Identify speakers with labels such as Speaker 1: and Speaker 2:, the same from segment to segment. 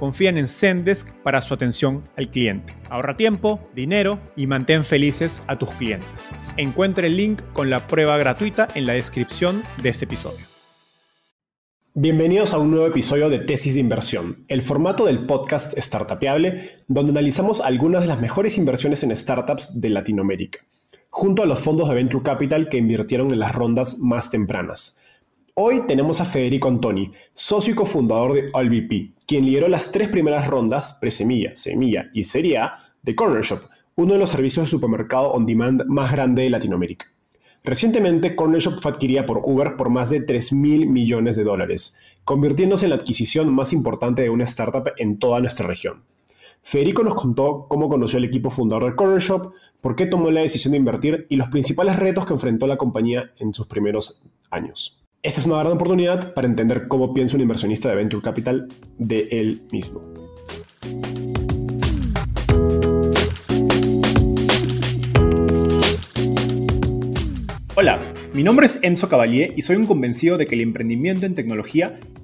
Speaker 1: confían en Zendesk para su atención al cliente. Ahorra tiempo, dinero y mantén felices a tus clientes. Encuentre el link con la prueba gratuita en la descripción de este episodio.
Speaker 2: Bienvenidos a un nuevo episodio de Tesis de Inversión, el formato del podcast Startupiable, donde analizamos algunas de las mejores inversiones en startups de Latinoamérica, junto a los fondos de Venture Capital que invirtieron en las rondas más tempranas. Hoy tenemos a Federico Antoni, socio y cofundador de AllVP, quien lideró las tres primeras rondas, presemilla, semilla y serie A, de Corner Shop, uno de los servicios de supermercado on demand más grande de Latinoamérica. Recientemente, Corner Shop fue adquirida por Uber por más de 3 mil millones de dólares, convirtiéndose en la adquisición más importante de una startup en toda nuestra región. Federico nos contó cómo conoció al equipo fundador de Corner Shop, por qué tomó la decisión de invertir y los principales retos que enfrentó la compañía en sus primeros años. Esta es una gran oportunidad para entender cómo piensa un inversionista de Venture Capital de él mismo. Hola, mi nombre es Enzo Cavalier y soy un convencido de que el emprendimiento en tecnología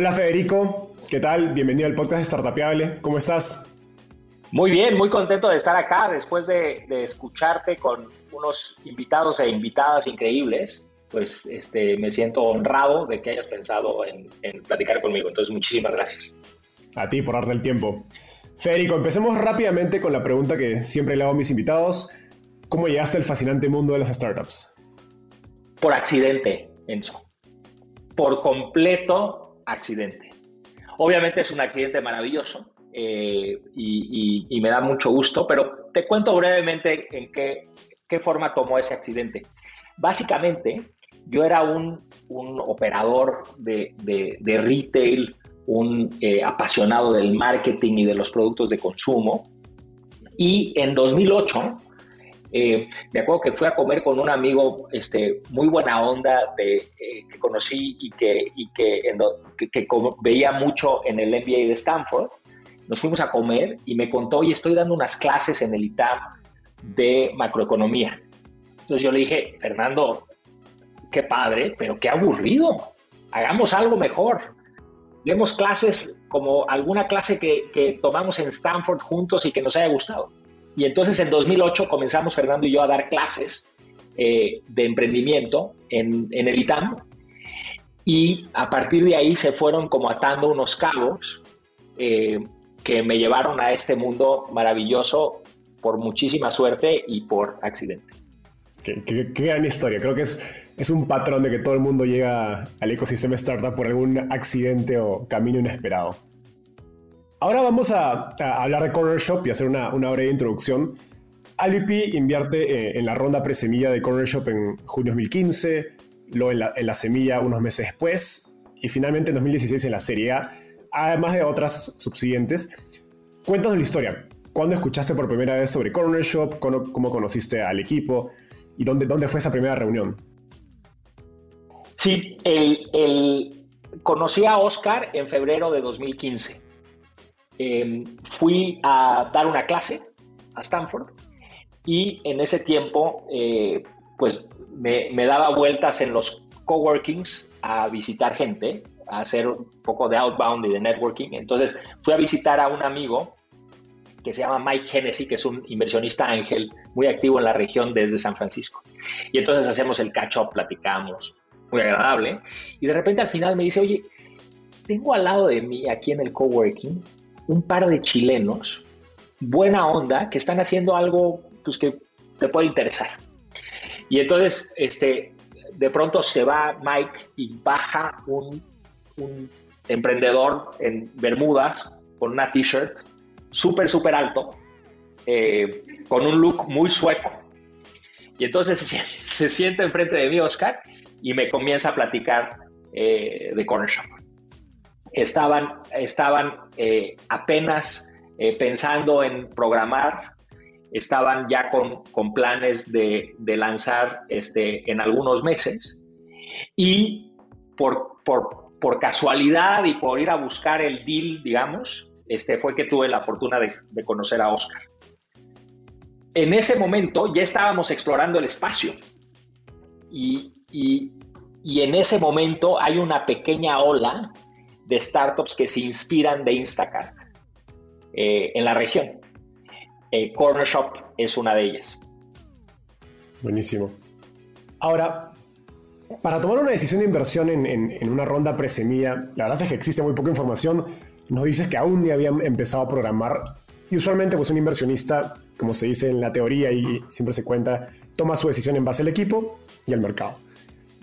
Speaker 2: Hola Federico, ¿qué tal? Bienvenido al podcast de Startapeable. ¿Cómo estás?
Speaker 3: Muy bien, muy contento de estar acá después de, escucharte con unos invitados e invitadas increíbles. Pues este, me siento honrado de que hayas pensado en, platicar conmigo. Entonces, muchísimas gracias.
Speaker 2: A ti por darte el tiempo. Federico, empecemos rápidamente con la pregunta que siempre le hago a mis invitados. ¿Cómo llegaste al fascinante mundo de las startups?
Speaker 3: Por accidente, Enzo. Por completo accidente. Obviamente es un accidente maravilloso eh, y, me da mucho gusto, pero te cuento brevemente en qué, qué forma tomó ese accidente. Básicamente, yo era un, un operador de, de, retail, un eh, apasionado del marketing y de los productos de consumo, y en 2008 eh, me acuerdo que fui a comer con un amigo este, muy buena onda de, que conocí y, que, y que, que, que, veía mucho en el MBA de Stanford nos fuimos a comer y me contó, y estoy dando unas clases en el ITAM de macroeconomía. Entonces yo le dije, Fernando, qué padre, pero qué aburrido. Hagamos algo mejor. Demos clases como alguna clase que, tomamos en Stanford juntos y que nos haya gustado. Y entonces en 2008 comenzamos Fernando y yo a dar clases eh, de emprendimiento en, el ITAM. Y a partir de ahí se fueron como atando unos cabos. Eh, que me llevaron a este mundo maravilloso por muchísima suerte y por accidente.
Speaker 2: Qué, gran historia. Creo que es, es un patrón de que todo el mundo llega al ecosistema startup por algún accidente o camino inesperado. Ahora vamos a, hablar de Corner Shop y hacer una, breve introducción. Alvp invierte eh, en la ronda presemilla de Corner Shop en junio 2015, luego en la, en la semilla unos meses después y finalmente en 2016 en la serie A además de otras subsiguientes. Cuéntanos la historia. ¿Cuándo escuchaste por primera vez sobre Corner Shop? ¿Cómo, conociste al equipo? ¿Y dónde, dónde fue esa primera reunión?
Speaker 3: Sí, el, conocí a Oscar en febrero de 2015. Em, fui a dar una clase a Stanford y en ese tiempo, eh, pues me, me, daba vueltas en los coworkings a visitar gente, a hacer un poco de outbound y de networking. Entonces fui a visitar a un amigo que se llama Mike Hennessy, que es un inversionista ángel muy activo en la región desde San Francisco. Y entonces hacemos el catch-up, platicamos, muy agradable. Y de repente al final me dice, oye, tengo al lado de mí aquí en el coworking un par de chilenos, buena onda, que están haciendo algo pues, que te puede interesar. Y entonces, este, de pronto se va Mike y baja un, emprendedor en Bermudas con una t-shirt súper, súper alto, eh, con un look muy sueco. Y entonces se, sienta enfrente de mí, Oscar, y me comienza a platicar eh, de Corner Shop. Estaban, estaban eh, apenas pensando en programar, estaban ya con, con planes de, de, lanzar este, en algunos meses. Y por, por, por casualidad y por ir a buscar el deal, digamos, este, fue que tuve la fortuna de, conocer a Oscar. En ese momento ya estábamos explorando el espacio y, en ese momento hay una pequeña ola de startups que se inspiran de Instacart eh, en la región. Eh, Corner Shop es una de ellas.
Speaker 2: Buenísimo. Ahora, para tomar una decisión de inversión en, en una ronda presemilla, la verdad es que existe muy poca información nos dices que aún ni habían empezado a programar. Y usualmente, pues un inversionista, como se dice en la teoría y siempre se cuenta, toma su decisión en base al equipo y al mercado.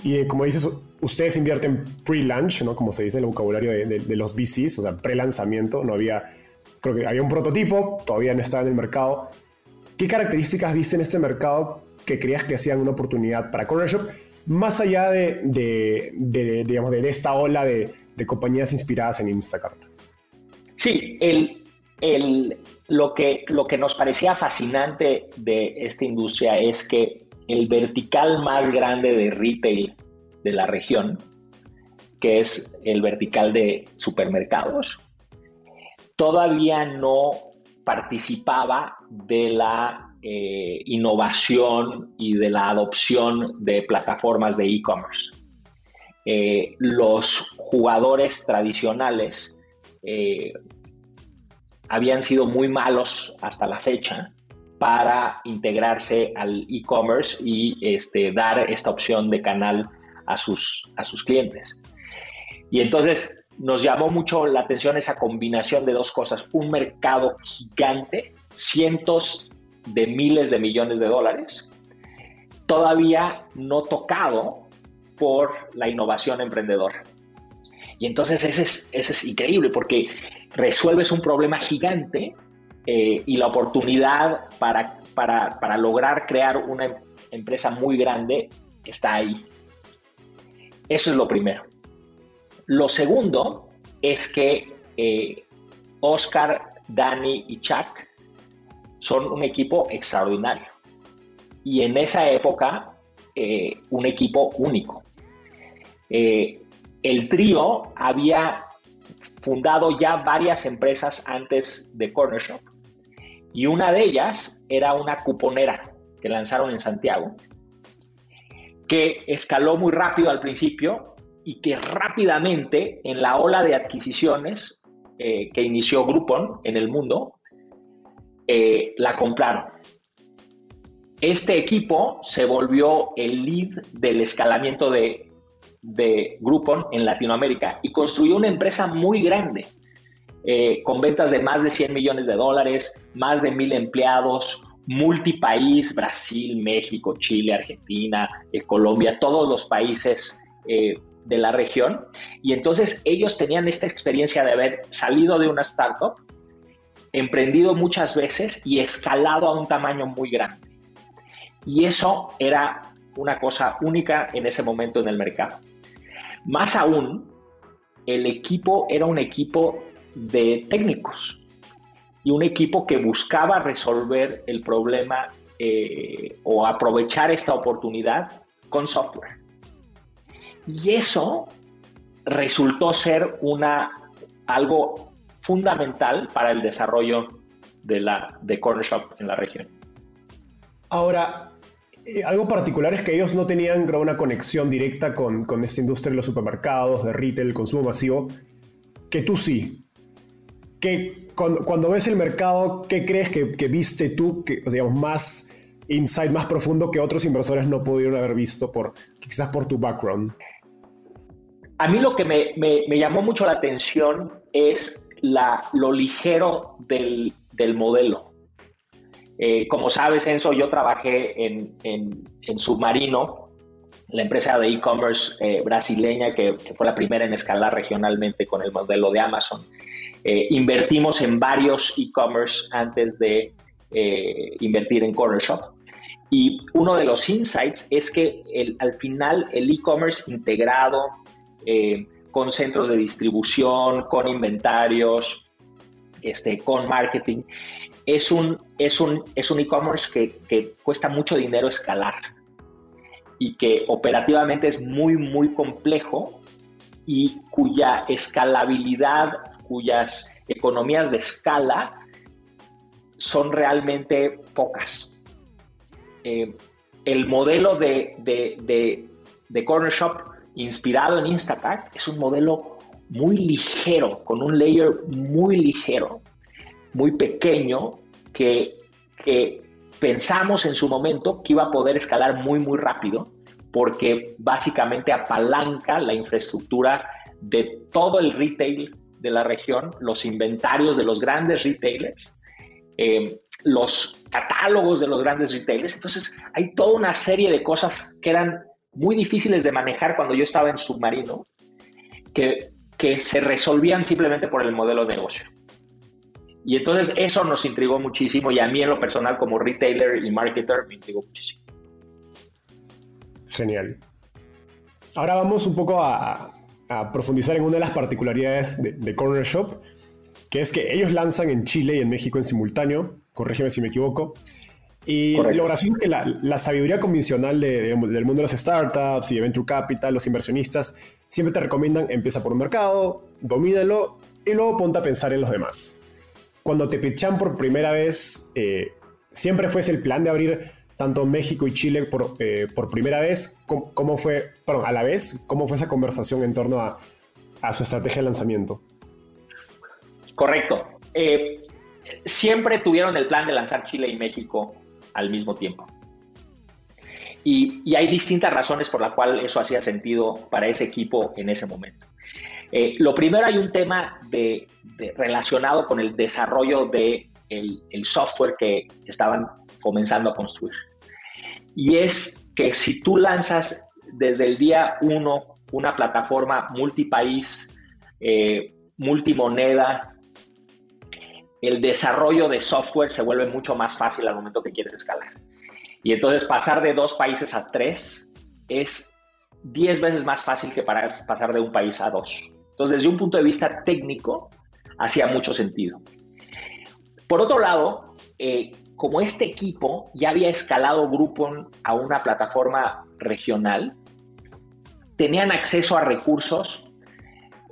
Speaker 2: Y eh, como dices, ustedes invierten pre-launch, ¿no? Como se dice en el vocabulario de, los VCs, o sea, pre-lanzamiento. No había, creo que había un prototipo, todavía no estaba en el mercado. ¿Qué características viste en este mercado que creías que hacían una oportunidad para Corner Shop, más allá de, de digamos, de esta ola de, compañías inspiradas en Instacart?
Speaker 3: Sí, el, lo, que, lo que nos parecía fascinante de esta industria es que el vertical más grande de retail de la región, que es el vertical de supermercados, todavía no participaba de la eh, innovación y de la adopción de plataformas de e-commerce. Eh, los jugadores tradicionales eh, habían sido muy malos hasta la fecha para integrarse al e-commerce y este, dar esta opción de canal a sus, a sus clientes. Y entonces nos llamó mucho la atención esa combinación de dos cosas. Un mercado gigante, cientos de miles de millones de dólares, todavía no tocado por la innovación emprendedora. Y entonces ese es, es increíble porque resuelves un problema gigante eh, y la oportunidad para, para, lograr crear una empresa muy grande está ahí. Eso es lo primero. Lo segundo es que eh, Oscar, Dani y Chuck son un equipo extraordinario. Y en esa época, eh, un equipo único el trío había fundado ya varias empresas antes de Corner Shop y una de ellas era una cuponera que lanzaron en Santiago que escaló muy rápido al principio y que rápidamente en la ola de adquisiciones eh, que inició Groupon en el mundo, eh, la compraron. Este equipo se volvió el lead del escalamiento de de Groupon en Latinoamérica y construyó una empresa muy grande, eh, con ventas de más de 100 millones de dólares, más de mil empleados, multipaís, Brasil, México, Chile, Argentina, eh, Colombia, todos los países eh, de la región. Y entonces ellos tenían esta experiencia de haber salido de una startup, emprendido muchas veces y escalado a un tamaño muy grande. Y eso era una cosa única en ese momento en el mercado. Más aún, el equipo era un equipo de técnicos y un equipo que buscaba resolver el problema eh, o aprovechar esta oportunidad con software. Y eso resultó ser una, algo fundamental para el desarrollo de, la, de Corner Shop en la región.
Speaker 2: Ahora, eh, algo particular es que ellos no tenían una conexión directa con, con, esta industria de los supermercados, de retail, consumo masivo, que tú sí. Que cuando, ves el mercado, ¿qué crees que, viste tú, que, digamos, más insight, más profundo que otros inversores no pudieron haber visto, por, quizás por tu background?
Speaker 3: A mí lo que me, me, llamó mucho la atención es la, lo ligero del, del modelo. Eh, como sabes, Enzo, yo trabajé en, en, Submarino, la empresa de e-commerce eh, brasileña que, fue la primera en escalar regionalmente con el modelo de Amazon. Eh, invertimos en varios e-commerce antes de invertir en Corner Shop. Y uno de los insights es que al final el e-commerce integrado con centros de distribución, con inventarios, este, con marketing, es un es un es un e-commerce que, que, cuesta mucho dinero escalar y que operativamente es muy, muy complejo y cuya escalabilidad, cuyas economías de escala son realmente pocas. Eh, el modelo de, de, de, de Corner Shop inspirado en Instacart es un modelo muy ligero, con un layer muy ligero, muy pequeño que, pensamos en su momento que iba a poder escalar muy, muy rápido porque básicamente apalanca la infraestructura de todo el retail de la región, los inventarios de los grandes retailers, eh, los catálogos de los grandes retailers. Entonces, hay toda una serie de cosas que eran muy difíciles de manejar cuando yo estaba en submarino, que, que se resolvían simplemente por el modelo de negocio. Y entonces eso nos intrigó muchísimo y a mí en lo personal como retailer y marketer me intrigó muchísimo.
Speaker 2: Genial. Ahora vamos un poco a, profundizar en una de las particularidades de, Corner Shop, que es que ellos lanzan en Chile y en México en simultáneo, corrígeme si me equivoco, y lo gracioso es que la, sabiduría convencional del mundo de las startups y de Venture Capital, los inversionistas, siempre te recomiendan empieza por un mercado, domínalo y luego ponte a pensar en los demás. Cuando te pichan por primera vez, eh, siempre fuese el plan de abrir tanto México y Chile por, eh, por primera vez, ¿cómo, fue, a la vez, cómo fue esa conversación en torno a, a su estrategia de lanzamiento?
Speaker 3: Correcto. Eh, siempre tuvieron el plan de lanzar Chile y México al mismo tiempo. Y, y, hay distintas razones por las cuales eso hacía sentido para ese equipo en ese momento. Eh, lo primero hay un tema de, relacionado con el desarrollo de el, software que estaban comenzando a construir. Y es que si tú lanzas desde el día uno una plataforma multipaís, eh, multimoneda, el desarrollo de software se vuelve mucho más fácil al momento que quieres escalar. Y entonces pasar de dos países a tres es diez veces más fácil que pasar de un país a dos. Entonces, desde un punto de vista técnico, hacía mucho sentido. Por otro lado, eh, como este equipo ya había escalado Groupon a una plataforma regional, tenían acceso a recursos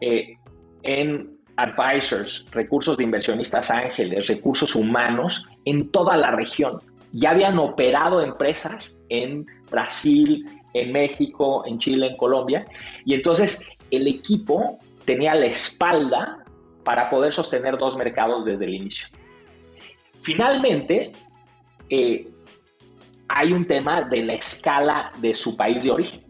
Speaker 3: eh, en advisors, recursos de inversionistas ángeles, recursos humanos en toda la región. Ya habían operado empresas en Brasil, en México, en Chile, en Colombia, y entonces el equipo tenía la espalda para poder sostener dos mercados desde el inicio. Finalmente, eh, hay un tema de la escala de su país de origen.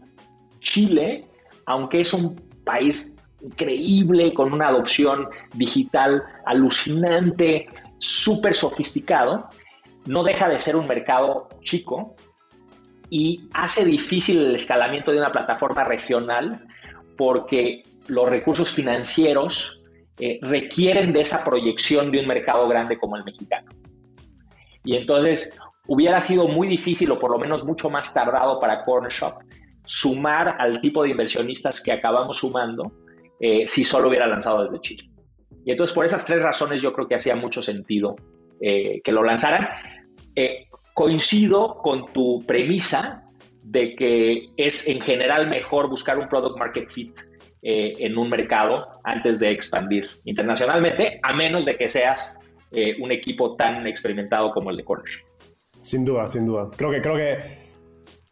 Speaker 3: Chile, aunque es un país increíble, con una adopción digital alucinante, súper sofisticado, no deja de ser un mercado chico y hace difícil el escalamiento de una plataforma regional porque los recursos financieros eh, requieren de esa proyección de un mercado grande como el mexicano. Y entonces hubiera sido muy difícil o por lo menos mucho más tardado para Corner Shop sumar al tipo de inversionistas que acabamos sumando eh, si solo hubiera lanzado desde Chile. Y entonces por esas tres razones yo creo que hacía mucho sentido eh, que lo lanzaran. coincido con tu premisa de que es en general mejor buscar un product market fit eh, en un mercado antes de expandir internacionalmente, a menos de que seas eh, un equipo tan experimentado como el de Corner
Speaker 2: Sin duda, sin duda. Creo que, creo que,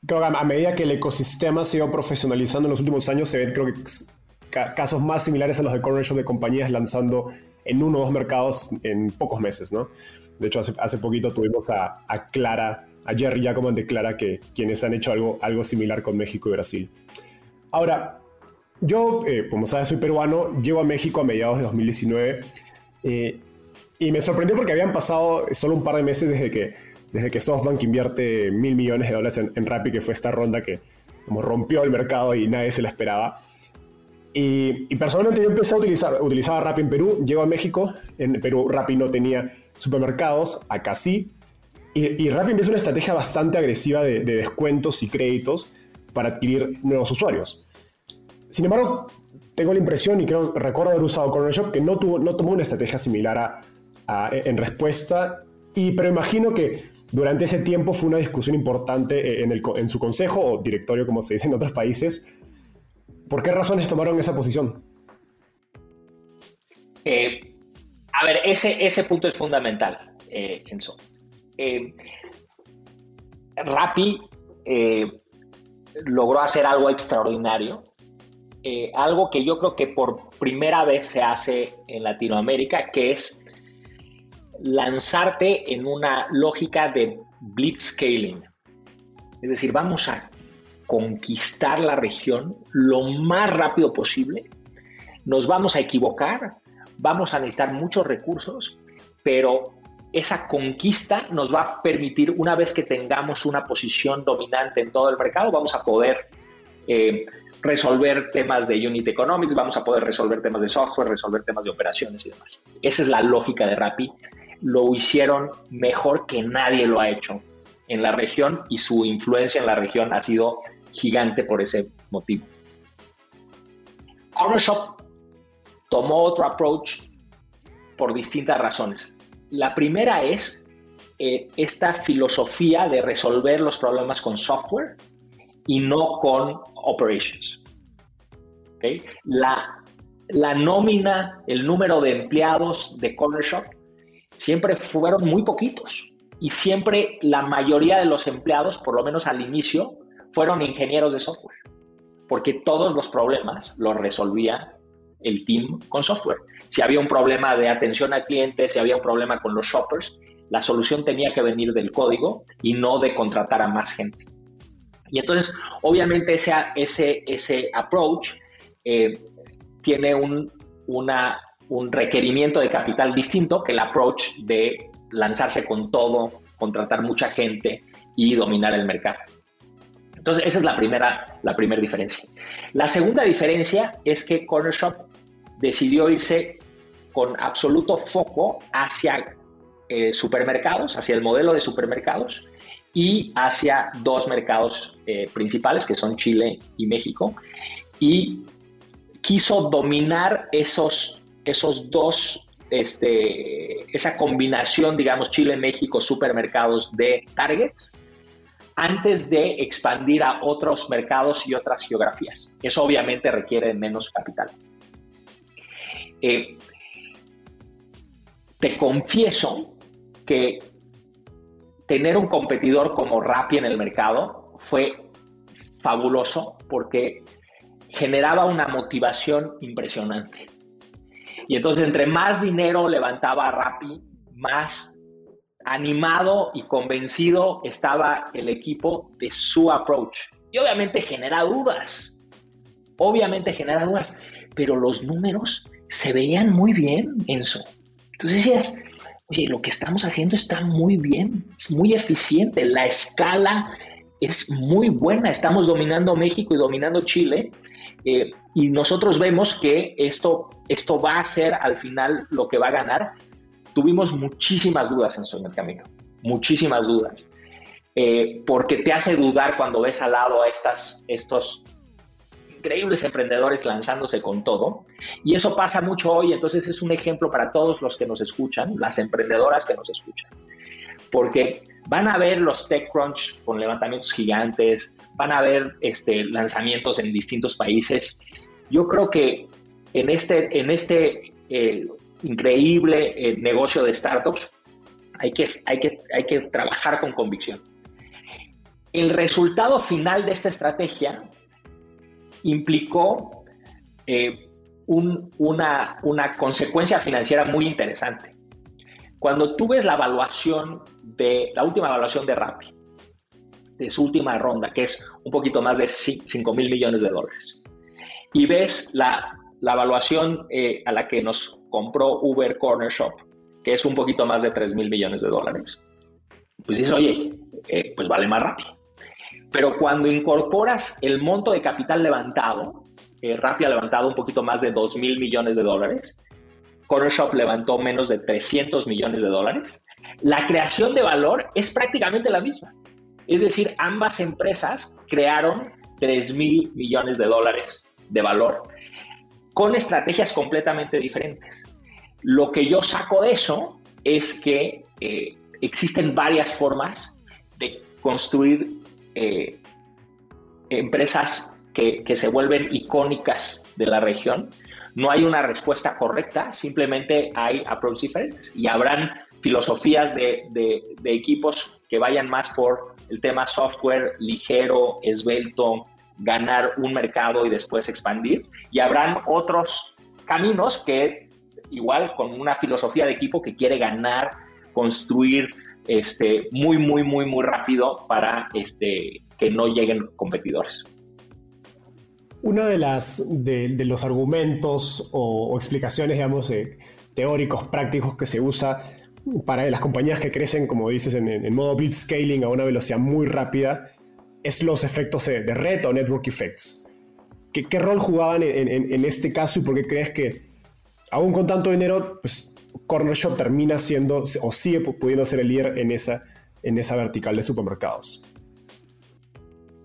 Speaker 2: creo que a medida que el ecosistema se ha ido profesionalizando en los últimos años, se ven creo que casos más similares a los de Corner de compañías lanzando en uno o dos mercados en pocos meses, ¿no? De hecho, hace, hace poquito tuvimos a, a Clara, a Jerry Jacoban de Clara, que quienes han hecho algo, algo similar con México y Brasil. Ahora, yo, eh, como sabes, soy peruano, llego a México a mediados de 2019 eh, y me sorprendió porque habían pasado solo un par de meses desde que, desde que SoftBank invierte mil millones de dólares en, Rappi, que fue esta ronda que como rompió el mercado y nadie se la esperaba. Y, personalmente yo empecé a utilizar, utilizaba Rappi en Perú, llego a México, en Perú Rappi no tenía supermercados, acá sí, y, y Rappi empieza una estrategia bastante agresiva de, de descuentos y créditos para adquirir nuevos usuarios. Sin embargo, tengo la impresión, y creo recuerdo haber usado Corner Shop, que no, tuvo, no tomó una estrategia similar a, en respuesta, y, pero imagino que durante ese tiempo fue una discusión importante en, el, en su consejo o directorio, como se dice en otros países. ¿Por qué razones tomaron esa posición?
Speaker 3: Eh, a ver, ese, ese punto es fundamental, eh, Enzo. Eh, Rappi eh, logró hacer algo extraordinario eh, algo que yo creo que por primera vez se hace en Latinoamérica, que es lanzarte en una lógica de blitzscaling. Es decir, vamos a conquistar la región lo más rápido posible. Nos vamos a equivocar, vamos a necesitar muchos recursos, pero esa conquista nos va a permitir, una vez que tengamos una posición dominante en todo el mercado, vamos a poder eh, resolver temas de unit economics, vamos a poder resolver temas de software, resolver temas de operaciones y demás. Esa es la lógica de Rappi. Lo hicieron mejor que nadie lo ha hecho en la región y su influencia en la región ha sido gigante por ese motivo. Corner Shop tomó otro approach por distintas razones. La primera es eh, esta filosofía de resolver los problemas con software y no con operations. La, la nómina, el número de empleados de Corner Shop siempre fueron muy poquitos y siempre la mayoría de los empleados, por lo menos al inicio, fueron ingenieros de software, porque todos los problemas los resolvía el team con software. Si había un problema de atención al cliente, si había un problema con los shoppers, la solución tenía que venir del código y no de contratar a más gente. Y entonces, obviamente, ese, ese, ese approach eh, tiene un, una, un requerimiento de capital distinto que el approach de lanzarse con todo, contratar mucha gente y dominar el mercado. Entonces, esa es la primera, la primera diferencia. La segunda diferencia es que Corner Shop decidió irse con absoluto foco hacia eh, supermercados, hacia el modelo de supermercados, y hacia dos mercados eh, principales, que son Chile y México, y quiso dominar esos, esos dos, este, esa combinación, digamos, Chile-México, supermercados de targets, antes de expandir a otros mercados y otras geografías. Eso obviamente requiere menos capital. Eh, te confieso que tener un competidor como Rappi en el mercado fue fabuloso porque generaba una motivación impresionante. Y entonces entre más dinero levantaba Rappi, más animado y convencido estaba el equipo de su approach. Y obviamente genera dudas, obviamente genera dudas, pero los números se veían muy bien, Enzo. Entonces decías, oye, lo que estamos haciendo está muy bien, es muy eficiente, la escala es muy buena, estamos dominando México y dominando Chile. Eh, y nosotros vemos que esto, esto va a ser al final lo que va a ganar. Tuvimos muchísimas dudas en el camino, muchísimas dudas, eh, porque te hace dudar cuando ves al lado a estas, estos increíbles emprendedores lanzándose con todo. Y eso pasa mucho hoy, entonces es un ejemplo para todos los que nos escuchan, las emprendedoras que nos escuchan. Porque van a ver los TechCrunch con levantamientos gigantes, van a ver este, lanzamientos en distintos países yo creo que en este, en este eh, increíble eh, negocio de startups hay que, hay, que, hay que trabajar con convicción. El resultado final de esta estrategia implicó eh, una, una consecuencia financiera muy interesante. Cuando tú ves la evaluación de la última evaluación de Rappi, de su última ronda, que es un poquito más de 5 mil millones de dólares, y ves la, la evaluación eh, a la que nos compró Uber Corner Shop, que es un poquito más de 3 mil millones de dólares, pues dices, oye, eh, pues vale más Rappi. Pero cuando incorporas el monto de capital levantado, eh, Rappi ha levantado un poquito más de 2 mil millones de dólares, Corner Shop levantó menos de 300 millones de dólares, la creación de valor es prácticamente la misma. Es decir, ambas empresas crearon 3 mil millones de dólares de valor con estrategias completamente diferentes. Lo que yo saco de eso es que eh, existen varias formas de construir eh, empresas que, se vuelven icónicas de la región. No hay una respuesta correcta, simplemente hay approaches diferentes y habrán filosofías de, de equipos que vayan más por el tema software ligero, esbelto, ganar un mercado y después expandir. Y habrán otros caminos que igual con una filosofía de equipo que quiere ganar, construir este, muy, muy, muy, muy rápido para este, que no lleguen competidores.
Speaker 2: Uno de, las, de, los argumentos o, explicaciones, digamos, teóricos, prácticos que se usa para las compañías que crecen, como dices, en, en modo blitzscaling a una velocidad muy rápida, es los efectos de, red o network effects. ¿Qué, qué rol jugaban en, este caso y por qué crees que, aún con tanto dinero, pues Corner Shop termina siendo o sigue pudiendo ser el líder en esa, en esa vertical de supermercados?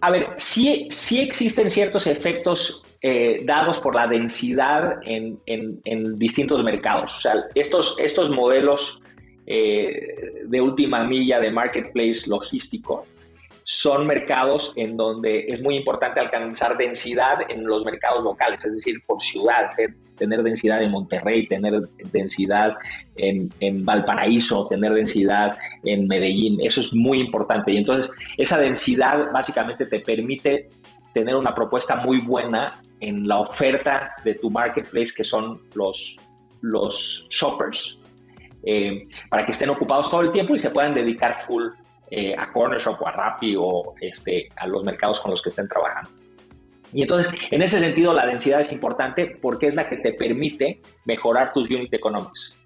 Speaker 3: A ver, sí, sí existen ciertos efectos eh, dados por la densidad en, en, distintos mercados. O sea, estos, estos modelos eh, de última milla de marketplace logístico son mercados en donde es muy importante alcanzar densidad en los mercados locales, es decir, por ciudad, tener densidad en Monterrey, tener densidad en, Valparaíso, tener densidad en Medellín, eso es muy importante. Y entonces esa densidad básicamente te permite tener una propuesta muy buena en la oferta de tu marketplace, que son los, los shoppers, eh, para que estén ocupados todo el tiempo y se puedan dedicar full eh, a Corner Shop o a Rappi o este, a los mercados con los que estén trabajando. Y entonces, en ese sentido, la densidad es importante porque es la que te permite mejorar tus unit economics.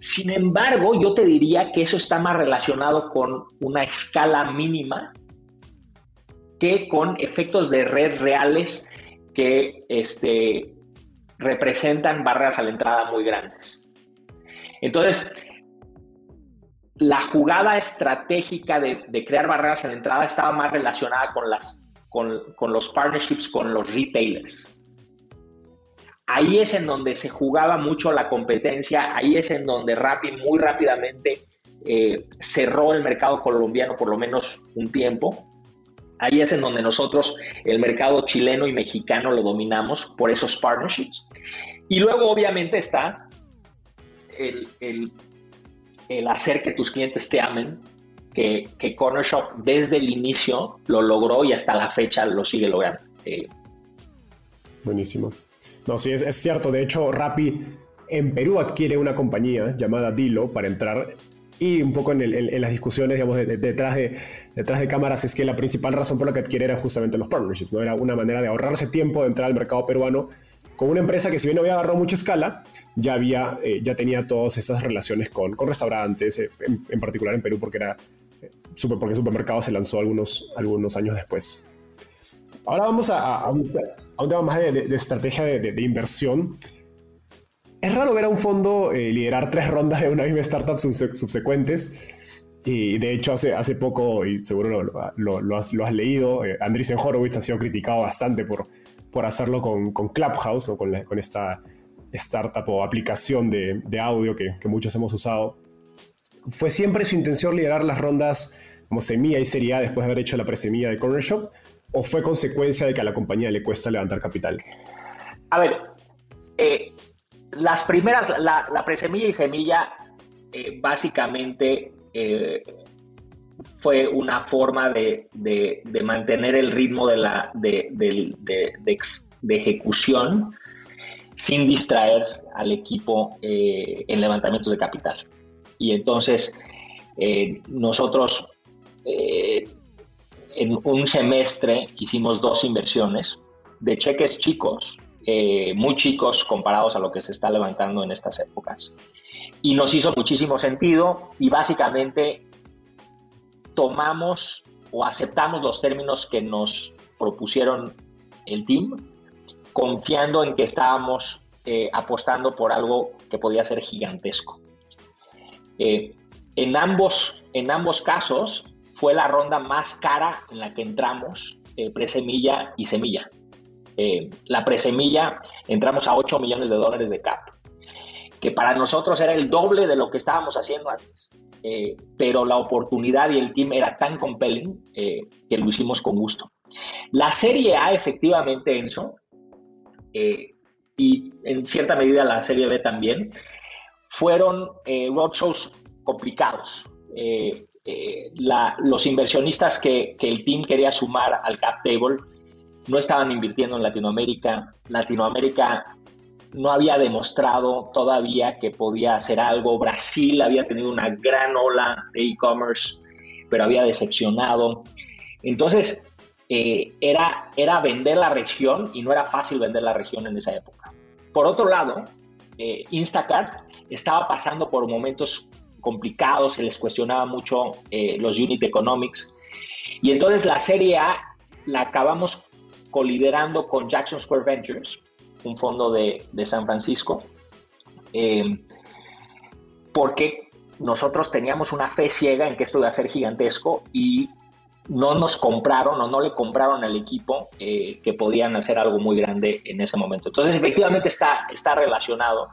Speaker 3: Sin embargo, yo te diría que eso está más relacionado con una escala mínima que con efectos de red reales que este, representan barreras a la entrada muy grandes. Entonces, la jugada estratégica de, crear barreras en entrada estaba más relacionada con, los partnerships con los retailers. Ahí es en donde se jugaba mucho la competencia, ahí es en donde Rappi muy rápidamente eh, cerró el mercado colombiano por lo menos un tiempo. Ahí es en donde nosotros el mercado chileno y mexicano lo dominamos por esos partnerships. Y luego obviamente está el el hacer que tus clientes te amen, que, que, Corner Shop desde el inicio lo logró y hasta la fecha lo sigue logrando. Eh,
Speaker 2: Buenísimo. No, sí, es, cierto. De hecho, Rappi en Perú adquiere una compañía llamada Dilo para entrar y un poco en, las discusiones, digamos, detrás, de, detrás de cámaras es que la principal razón por la que adquiere era justamente los partnerships, ¿no? Era una manera de ahorrarse tiempo de entrar al mercado peruano con una empresa que si bien no había agarrado mucha escala, ya, había, eh, ya tenía todas esas relaciones con, con restaurantes, eh, en, particular en Perú, porque era eh, super, porque el supermercado se lanzó algunos, algunos años después. Ahora vamos a, un, tema más de, estrategia de, inversión. Es raro ver a un fondo liderar tres rondas de una misma startup subsecuentes. Y de hecho, hace, hace poco, y seguro lo, has, lo has, leído, Andreessen Horowitz ha sido criticado bastante por, por hacerlo con, Clubhouse o con, esta startup o aplicación de, audio que, muchos hemos usado. Fue siempre su intención liderar las rondas como semilla y serie después de haber hecho la presemilla de Corner Shop. o fue consecuencia de que a la compañía le cuesta levantar capital?
Speaker 3: A ver, eh, las primeras, la, la presemilla y semilla, eh, básicamente eh, fue una forma de, mantener el ritmo de, la, de, ejecución sin distraer al equipo en levantamientos de capital. Y entonces nosotros en un semestre hicimos dos inversiones de cheques chicos eh, muy chicos comparados a lo que se está levantando en estas épocas. Y nos hizo muchísimo sentido y básicamente tomamos o aceptamos los términos que nos propusieron el team, confiando en que estábamos eh, apostando por algo que podía ser gigantesco. Eh, en, ambos, en ambos casos fue la ronda más cara en la que entramos, pre-semilla y semilla. Eh, la presemilla entramos a 8 millones de dólares de cap, que para nosotros era el doble de lo que estábamos haciendo antes. Eh, pero la oportunidad y el team era tan compelling eh, que lo hicimos con gusto. La Serie A, efectivamente, Enzo, y en cierta medida la Serie B también, fueron roadshows complicados. los inversionistas que, que, el team quería sumar al cap table no estaban invirtiendo en Latinoamérica. Latinoamérica no había demostrado todavía que podía hacer algo. Brasil había tenido una gran ola de e-commerce, pero había decepcionado. Entonces, eh, era, era vender la región y no era fácil vender la región en esa época. Por otro lado, eh, Instacart estaba pasando por momentos complicados, se les cuestionaba mucho eh, los unit economics. Y entonces la serie A la acabamos coliderando con Jackson Square Ventures, un fondo de, San Francisco, eh, porque nosotros teníamos una fe ciega en que esto iba a ser gigantesco y no nos compraron o no le compraron al equipo eh, que podían hacer algo muy grande en ese momento. Entonces, efectivamente está, está relacionado.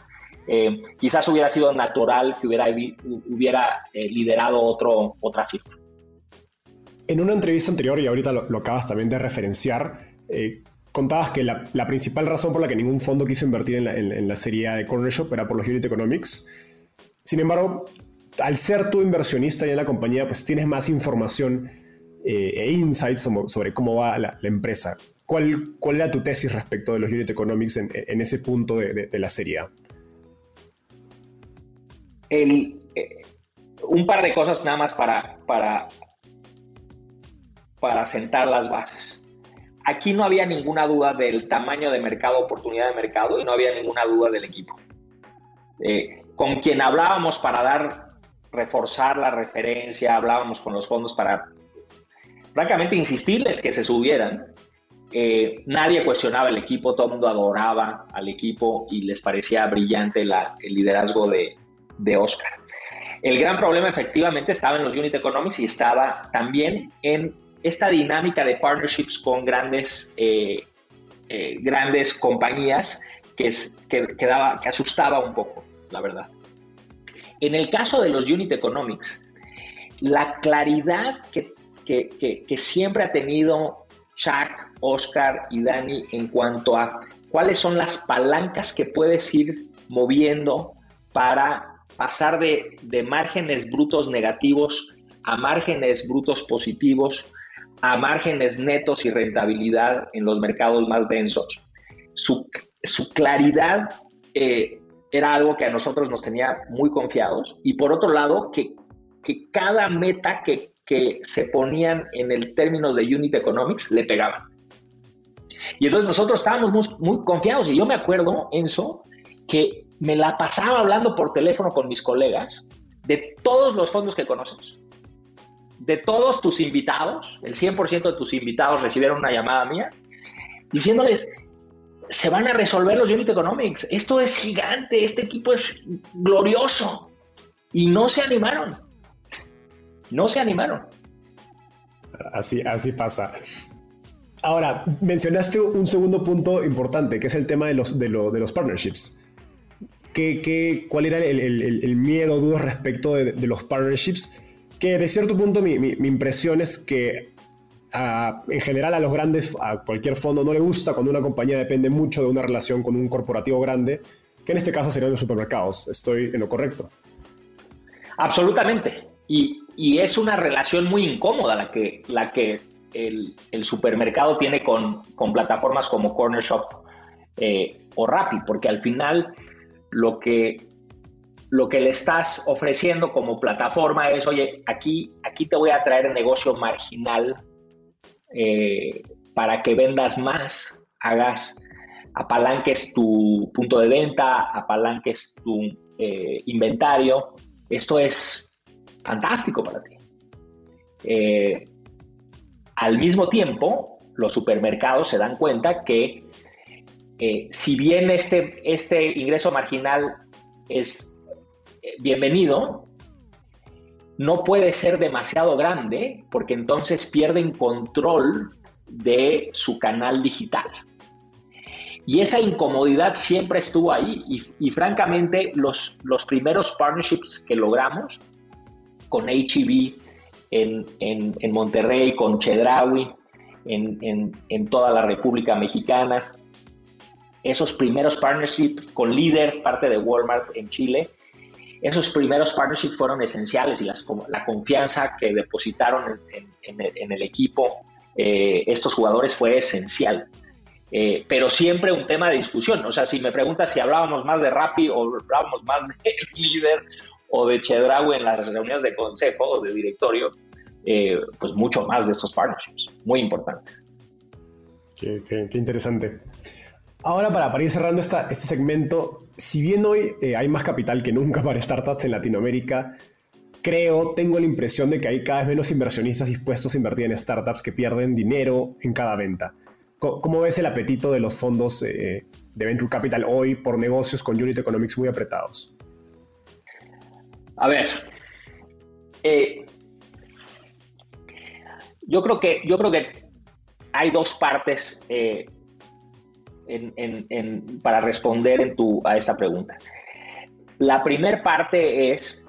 Speaker 3: Eh, quizás hubiera sido natural que hubiera, hubiera liderado otro, otra firma.
Speaker 2: En una entrevista anterior, y ahorita lo acabas también de referenciar, contabas que la, principal razón por la que ningún fondo quiso invertir en la, serie de Corner Shop era por los unit economics. Sin embargo, al ser tu inversionista ya en la compañía, pues tienes más información eh, e insights sobre, cómo va la, empresa. ¿Cuál, ¿Cuál, era tu tesis respecto de los unit economics en, ese punto de, la serie
Speaker 3: eh, un par de cosas nada más para, para, para sentar las bases. Aquí no había ninguna duda del tamaño de mercado, oportunidad de mercado y no había ninguna duda del equipo. Eh, con quien hablábamos para dar, reforzar la referencia, hablábamos con los fondos para francamente insistirles que se subieran. Eh, nadie cuestionaba el equipo, todo el mundo adoraba al equipo y les parecía brillante el liderazgo de, de Oscar. El gran problema efectivamente estaba en los unit economics y estaba también en esta dinámica de partnerships con grandes, eh, eh, grandes compañías que, que, que, asustaba un poco, la verdad. En el caso de los unit economics, la claridad que, que siempre ha tenido Chuck, Oscar y Dani en cuanto a cuáles son las palancas que puedes ir moviendo para pasar de, de márgenes brutos negativos a márgenes brutos positivos a márgenes netos y rentabilidad en los mercados más densos. Su, claridad eh, era algo que a nosotros nos tenía muy confiados y por otro lado que, cada meta que, se ponían en el término de unit economics le pegaban. Y entonces nosotros estábamos muy confiados y yo me acuerdo, Enzo, que me la pasaba hablando por teléfono con mis colegas de todos los fondos que conocemos de todos tus invitados, el 100% de tus invitados recibieron una llamada mía diciéndoles, se van a resolver los unit economics, esto es gigante, este equipo es glorioso. Y no se animaron, no se animaron.
Speaker 2: Así, así pasa. Ahora, mencionaste un segundo punto importante, que es el tema de los, de, los partnerships. ¿Qué, qué, cuál era el, el, miedo o respecto de los partnerships? Que de cierto punto mi, impresión es que en general a los grandes, a cualquier fondo no le gusta cuando una compañía depende mucho de una relación con un corporativo grande, que en este caso serían los supermercados. ¿Estoy en lo correcto?
Speaker 3: Absolutamente. Y, es una relación muy incómoda la que, la que el, supermercado tiene con, plataformas como Corner Shop eh, o Rappi, porque al final lo que, lo que le estás ofreciendo como plataforma es, oye, aquí, aquí te voy a traer negocio marginal eh, para que vendas más, hagas, apalanques tu punto de venta, apalanques tu eh, inventario. Esto es fantástico para ti. Eh, al mismo tiempo, los supermercados se dan cuenta que si bien este, este ingreso marginal es bienvenido, no puede ser demasiado grande porque entonces pierden control de su canal digital. Y esa incomodidad siempre estuvo ahí y, francamente los, los primeros partnerships que logramos con HEB en, en, Monterrey, con Chedraui, en, en, toda la República Mexicana, esos primeros partnerships con Líder, parte de Walmart en Chile, esos primeros partnerships fueron esenciales y la confianza que depositaron en, el equipo eh, estos jugadores fue esencial. Eh, pero siempre un tema de discusión. O sea, si me preguntas si hablábamos más de Rappi o hablábamos más de líder o de Chedraui en las reuniones de consejo o de directorio, eh, pues mucho más de estos partnerships, muy importantes.
Speaker 2: Qué, interesante. Ahora, para, ir cerrando esta, este segmento, si bien hoy eh, hay más capital que nunca para startups en Latinoamérica, creo, tengo la impresión de que hay cada vez menos inversionistas dispuestos a invertir en startups que pierden dinero en cada venta. ¿Cómo, ves el apetito de los fondos eh, de Venture Capital hoy por negocios con unit economics muy apretados?
Speaker 3: A ver, eh, yo, creo que, yo creo que hay dos partes para responder a esa pregunta. La primera parte es,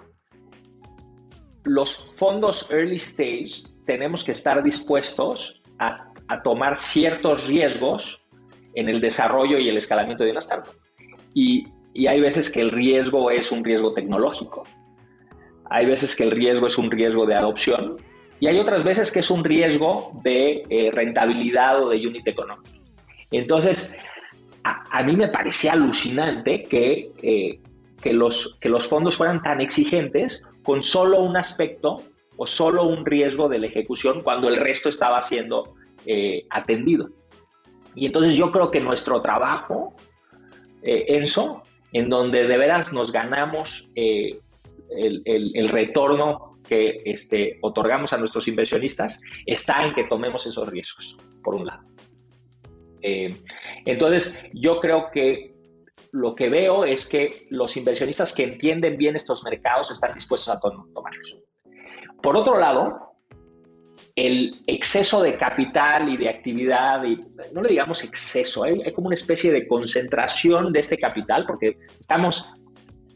Speaker 3: los fondos early stage tenemos que estar dispuestos a, tomar ciertos riesgos en el desarrollo y el escalamiento de una startup. Y, hay veces que el riesgo es un riesgo tecnológico. Hay veces que el riesgo es un riesgo de adopción y hay otras veces que es un riesgo de eh, rentabilidad o de unit económico. Entonces, a, mí me parecía alucinante que, eh, que, los, que los fondos fueran tan exigentes con solo un aspecto o solo un riesgo de la ejecución cuando el resto estaba siendo eh, atendido. Y entonces yo creo que nuestro trabajo, eh, Enzo, en donde de veras nos ganamos el, el, retorno que este, otorgamos a nuestros inversionistas, está en que tomemos esos riesgos, por un lado. Eh, entonces, yo creo que lo que veo es que los inversionistas que entienden bien estos mercados están dispuestos a tomarlos. Por otro lado, el exceso de capital y de actividad, y no le digamos exceso, ¿eh? hay como una especie de concentración de este capital, porque estamos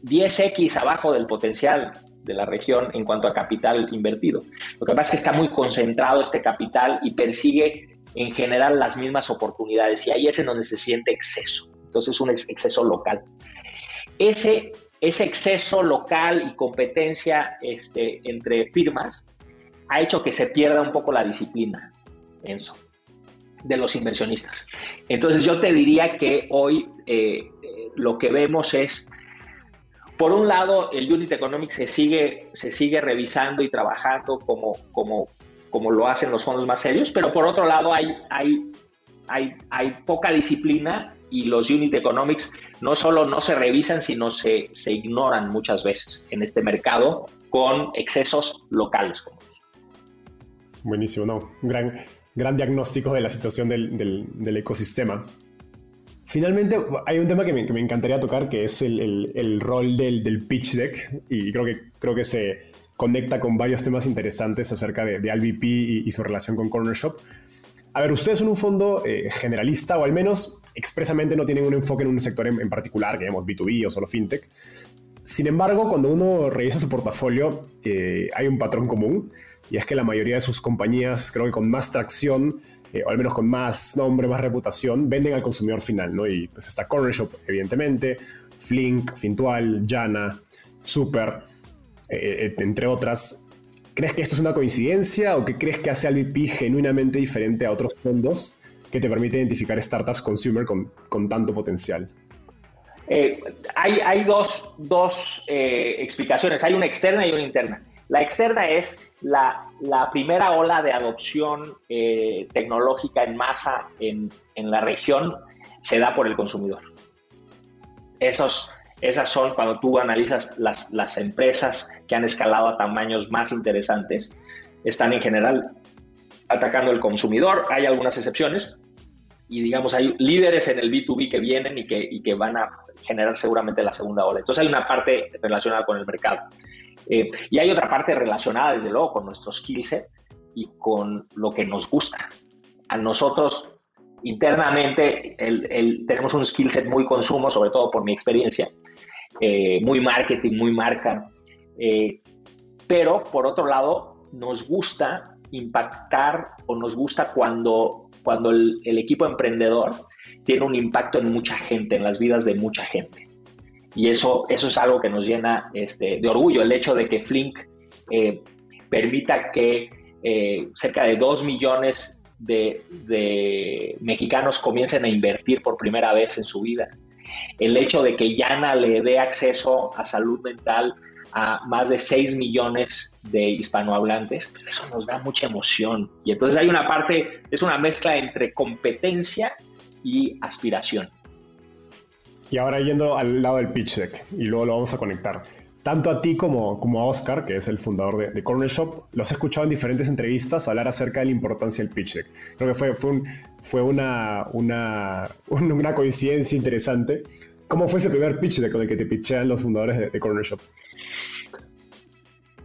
Speaker 3: 10x abajo del potencial de la región en cuanto a capital invertido. Lo que pasa es que está muy concentrado este capital y persigue en general las mismas oportunidades y ahí es en donde se siente exceso. Entonces es un exceso local. Ese, ese exceso local y competencia este, entre firmas ha hecho que se pierda un poco la disciplina, eso de los inversionistas. Entonces yo te diría que hoy eh, lo que vemos es, por un lado, el Unit Economics se sigue, se sigue revisando y trabajando como, como como lo hacen los fondos más serios, pero por otro lado hay, hay, hay, hay poca disciplina y los unit economics no solo no se revisan, sino se, se ignoran muchas veces en este mercado con excesos locales.
Speaker 2: Buenísimo, ¿no? Un gran, gran diagnóstico de la situación del, del, ecosistema. Finalmente, hay un tema que me, que me encantaría tocar, que es el, el, el rol del, del, pitch deck, y creo que, creo que se, conecta con varios temas interesantes acerca de, de y, su relación con Corner Shop. A ver, ustedes son un fondo eh, generalista o al menos expresamente no tienen un enfoque en un sector en, particular, que digamos B2B o solo fintech. Sin embargo, cuando uno revisa su portafolio, eh, hay un patrón común, y es que la mayoría de sus compañías, creo que con más tracción, eh, o al menos con más nombre, más reputación, venden al consumidor final, ¿no? Y pues está Corner Shop, evidentemente, Flink, Fintual, Jana, Super, eh, entre otras. ¿Crees que esto es una coincidencia o que crees que hace al VP genuinamente diferente a otros fondos que te permite identificar startups consumer con, con tanto potencial?
Speaker 3: Eh, hay, hay, dos, dos eh, explicaciones, hay una externa y una interna. La externa es la, la primera ola de adopción eh, tecnológica en masa en, en, la región se da por el consumidor. Esos, esas son cuando tú analizas las, las empresas que han escalado a tamaños más interesantes, están en general atacando el consumidor. Hay algunas excepciones, y digamos hay líderes en el B2B que vienen y que, y que van a generar seguramente la segunda ola. Entonces hay una parte relacionada con el mercado. Eh, y hay otra parte relacionada, desde luego, con nuestro skill set y con lo que nos gusta. A nosotros, internamente, el, tenemos un skill set muy consumo, sobre todo por mi experiencia, eh, muy marketing, muy marca. Eh, pero, por otro lado, nos gusta impactar o nos gusta cuando, cuando el, equipo emprendedor tiene un impacto en mucha gente, en las vidas de mucha gente. Y eso, eso es algo que nos llena este, de orgullo, el hecho de que Flink eh, permita que cerca de dos millones de, de, mexicanos comiencen a invertir por primera vez en su vida. El hecho de que Yana le dé acceso a salud mental a más de 6 millones de hispanohablantes, pues eso nos da mucha emoción. Y entonces hay una parte, es una mezcla entre competencia y aspiración.
Speaker 2: Y ahora yendo al lado del pitch deck, y luego lo vamos a conectar. Tanto a ti como, como a Oscar, que es el fundador de, Corner Shop, los he escuchado en diferentes entrevistas hablar acerca de la importancia del pitch deck. Creo que fue, fue, fue una, una, una, coincidencia interesante. ¿Cómo fue ese primer pitch deck con el que te pitchean los fundadores de, Corner Shop?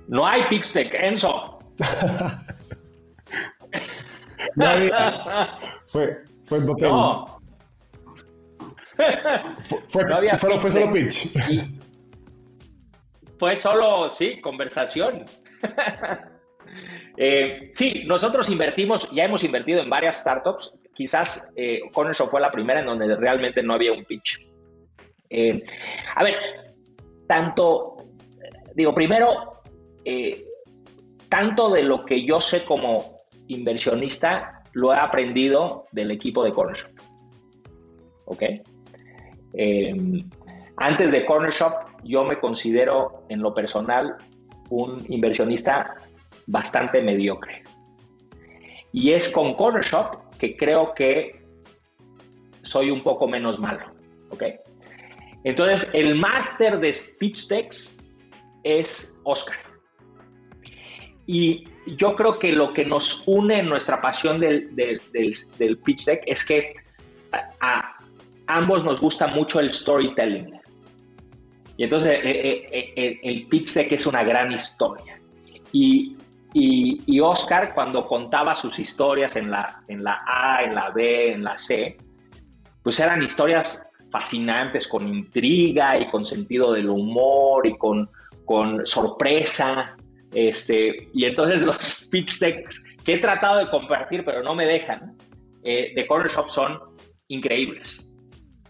Speaker 3: No hay pitch deck, Enzo.
Speaker 2: no había. Fue, fue en papel.
Speaker 3: No.
Speaker 2: Fue, no había solo, fue solo pitch.
Speaker 3: Fue solo, sí, conversación. eh, sí, nosotros invertimos, ya hemos invertido en varias startups. Quizás eh, eso fue la primera en donde realmente no había un pitch. Eh, a ver, tanto, digo, primero, eh, tanto de lo que yo sé como inversionista lo he aprendido del equipo de Corner Shop. ¿Ok? Antes de Corner Shop, yo me considero en lo personal un inversionista bastante mediocre. Y es con Corner Shop que creo que soy un poco menos malo. ¿Ok? Entonces, el máster de speech decks es Oscar. Y yo creo que lo que nos une en nuestra pasión del, del, pitch deck es que a, ambos nos gusta mucho el storytelling. Y entonces eh, eh, eh, el pitch deck es una gran historia. Y, y, Oscar, cuando contaba sus historias en la, en la A, en la B, en la C, pues eran historias fascinantes, con intriga y con sentido del humor y con, con sorpresa. Este, y entonces los pitch decks que he tratado de compartir, pero no me dejan, eh, de Corner Shop son increíbles,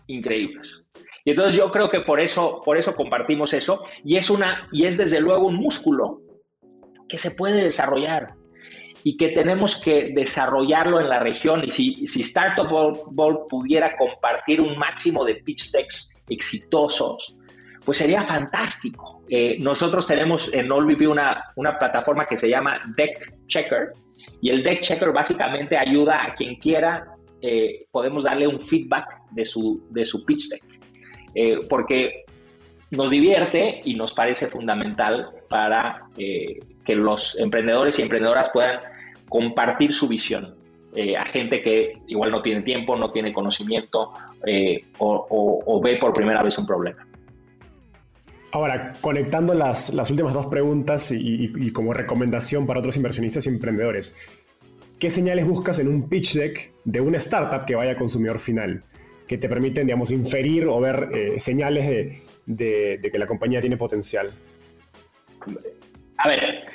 Speaker 3: increíbles. Entonces yo creo que por eso, por eso compartimos eso y es, una, y es desde luego un músculo que se puede desarrollar y que tenemos que desarrollarlo en la región. Y si, si Startup Ball, pudiera compartir un máximo de pitch decks exitosos, pues sería fantástico. Eh, nosotros tenemos en AllVP una, una plataforma que se llama Deck Checker y el Deck Checker básicamente ayuda a quien quiera, eh, podemos darle un feedback de su, de su pitch deck, eh, porque nos divierte y nos parece fundamental para que los emprendedores y emprendedoras puedan compartir su visión. a gente que igual no tiene tiempo, no tiene conocimiento o ve por primera vez un problema.
Speaker 2: Ahora, conectando las, últimas dos preguntas y, como recomendación para otros inversionistas y emprendedores, ¿qué señales buscas en un pitch deck de una startup que vaya a consumidor final? Que te permiten, digamos, inferir o ver eh, señales de de, que la compañía tiene potencial?
Speaker 3: A ver,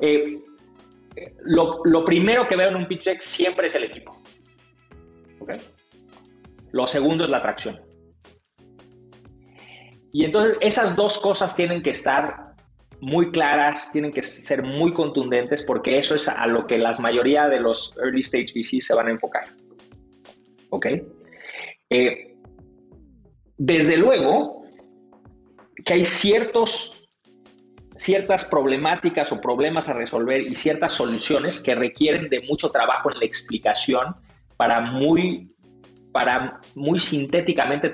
Speaker 3: eh, lo, primero que veo en un pitch deck siempre es el equipo. Lo segundo es la atracción. Y entonces esas dos cosas tienen que estar muy claras, tienen que ser muy contundentes porque eso es a lo que la mayoría de los early stage VCs se van a enfocar. ¿Ok? Eh, desde luego que hay ciertos, ciertas problemáticas o problemas a resolver y ciertas soluciones que requieren de mucho trabajo en la explicación para muy, para muy sintéticamente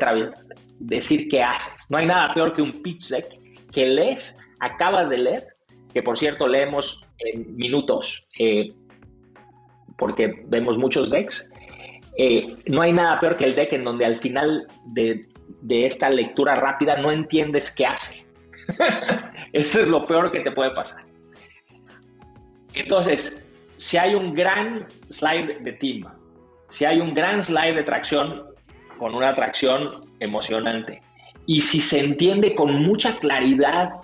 Speaker 3: decir qué haces. No hay nada peor que un pitch deck que lees, acabas de leer, que por cierto leemos en minutos, eh, porque vemos muchos decks, eh, no hay nada peor que el deck en donde al final de, esta lectura rápida no entiendes qué hace. Eso es lo peor que te puede pasar. Entonces, si hay un gran slide de team, si hay un gran slide de tracción con una tracción emocionante, y si se entiende con mucha claridad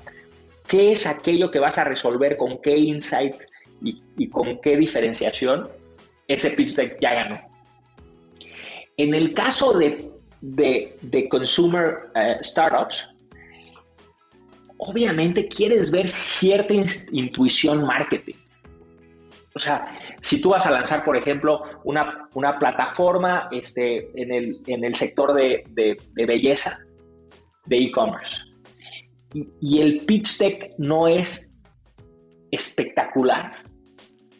Speaker 3: qué es aquello que vas a resolver, con qué insight y, con qué diferenciación, ese pitch deck ya ganó. En el caso de, de, consumer eh, startups, obviamente quieres ver cierta intuición marketing. O sea, si tú vas a lanzar, por ejemplo, una, plataforma este, en, el, en el sector de, belleza, de e-commerce, y, y, el pitch deck no es espectacular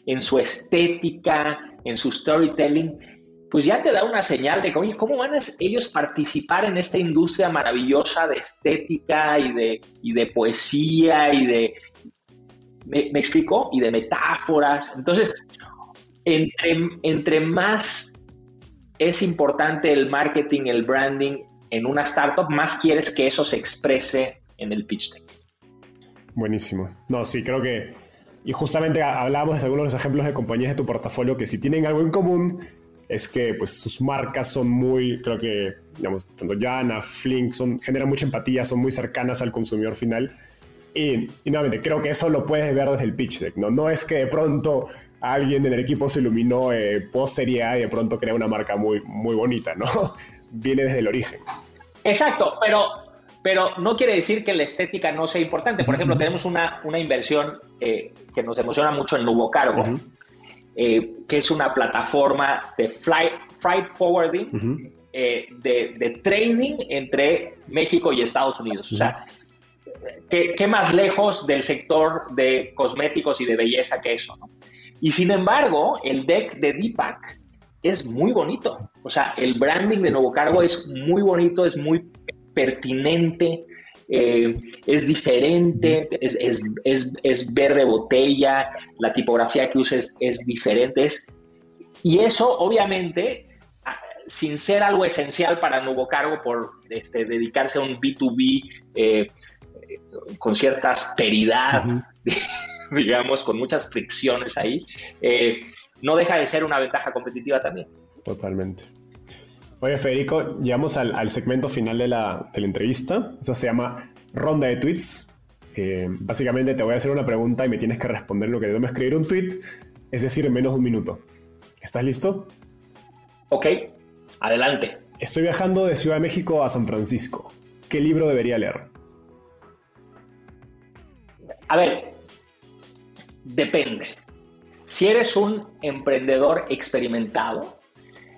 Speaker 3: en su estética, en su storytelling, pues ya te da una señal de que, oye, ¿cómo van a ellos participar en esta industria maravillosa de estética y de, y de poesía y de, ¿me, explico? Y de metáforas. Entonces, entre, entre más es importante el marketing, el branding en una startup, más quieres que eso se exprese en el pitch deck.
Speaker 2: Buenísimo. No, sí, creo que... Y justamente hablábamos de algunos de los ejemplos de compañías de tu portafolio que si tienen algo en común es que pues sus marcas son muy, creo que, digamos, tanto Jana, Flink, son, generan mucha empatía, son muy cercanas al consumidor final. Y, nuevamente, creo que eso lo puedes ver desde el pitch deck, ¿no? No es que de pronto alguien en el equipo se iluminó eh, post serie A y de pronto crea una marca muy, muy bonita, ¿no? Viene desde el origen.
Speaker 3: Exacto, pero, pero no quiere decir que la estética no sea importante. Por ejemplo, tenemos una, una inversión eh, que nos emociona mucho en Nubo Cargo. Eh, que es una plataforma de flight, freight forwarding, eh, de, de, trading entre México y Estados Unidos. O sea, ¿qué, más lejos del sector de cosméticos y de belleza que eso? Y sin embargo, el deck de Deepak es muy bonito. O sea, el branding de Nuevo Cargo es muy bonito, es muy pertinente. Eh, es diferente, es, verde botella, la tipografía que uses es diferente. y eso, obviamente, sin ser algo esencial para Nuevo Cargo por este, dedicarse a un B2B eh, con cierta asperidad, digamos, con muchas fricciones ahí, eh, no deja de ser una ventaja competitiva también.
Speaker 2: Totalmente. Oye, Federico, llegamos al, segmento final de la, entrevista. Eso se llama ronda de tweets. Eh, básicamente te voy a hacer una pregunta y me tienes que responder lo que debo escribir un tweet, es decir, en menos de un minuto. ¿Estás listo?
Speaker 3: Ok, adelante.
Speaker 2: Estoy viajando de Ciudad de México a San Francisco. ¿Qué libro debería leer?
Speaker 3: A ver, depende. Si eres un emprendedor experimentado,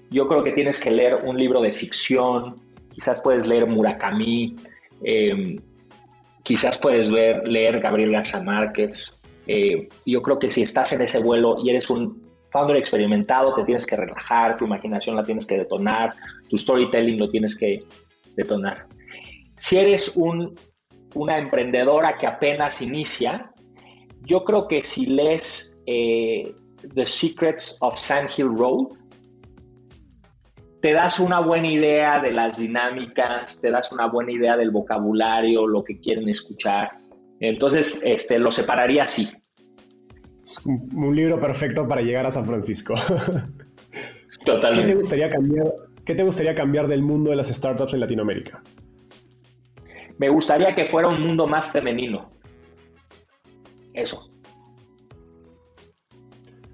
Speaker 3: yo creo que tienes que leer un libro de ficción, quizás puedes leer Murakami, eh, quizás puedes leer, Gabriel García Márquez. Eh, yo creo que si estás en ese vuelo y eres un founder experimentado, te tienes que relajar, tu imaginación la tienes que detonar, tu storytelling lo tienes que detonar. Si eres un, una emprendedora que apenas inicia, yo creo que si lees eh, The Secrets of Sand Hill Road, te das una buena idea de las dinámicas, te das una buena idea del vocabulario, lo que quieren escuchar. Entonces, este, lo separaría así.
Speaker 2: Es un libro perfecto para llegar a San Francisco.
Speaker 3: Totalmente.
Speaker 2: ¿Qué te gustaría cambiar, qué te gustaría cambiar del mundo de las startups en Latinoamérica?
Speaker 3: me gustaría que fuera un mundo más femenino. Eso.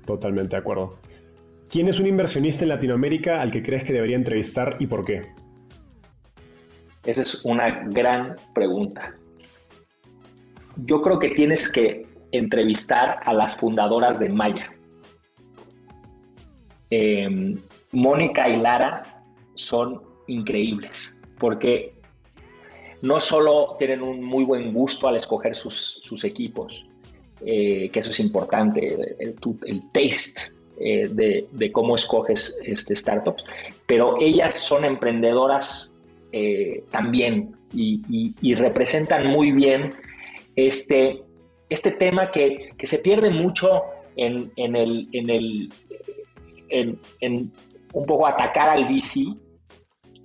Speaker 2: Totalmente de acuerdo. ¿Quién es un inversionista en Latinoamérica al que crees que debería entrevistar y por qué?
Speaker 3: Esa es una gran pregunta. Yo creo que tienes que entrevistar a las fundadoras de Maya. Em, Mónica y Lara son increíbles porque no solo tienen un muy buen gusto al escoger sus, equipos, eh, que eso es importante, el, taste eh, de, cómo escoges este, startups, pero ellas son emprendedoras eh, también y, representan muy bien este, este tema que, se pierde mucho en, el, en, el en, un poco atacar al VC,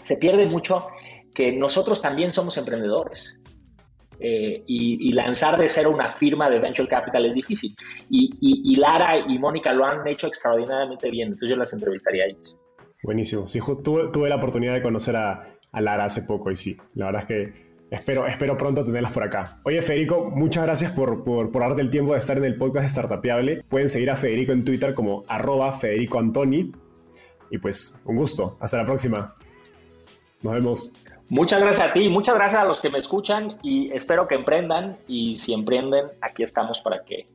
Speaker 3: se pierde mucho que nosotros también somos emprendedores. Eh, y, lanzar de ser una firma de venture capital es difícil. Y, Lara y Mónica lo han hecho extraordinariamente bien, entonces yo las entrevistaría a ellos.
Speaker 2: Buenísimo. Sí, tuve, la oportunidad de conocer a, Lara hace poco y sí, la verdad es que espero, espero pronto tenerlas por acá. Oye, Federico, muchas gracias por, por, por darte el tiempo de estar en el podcast de Startupiable. Pueden seguir a Federico en Twitter como arroba Federico Antoni. Y pues, un gusto. Hasta la próxima. Nos vemos.
Speaker 3: Muchas gracias a ti, muchas gracias a los que me escuchan y espero que emprendan y si emprenden, aquí estamos para que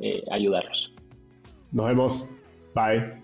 Speaker 3: eh, ayudarlos.
Speaker 2: Nos vemos. Bye.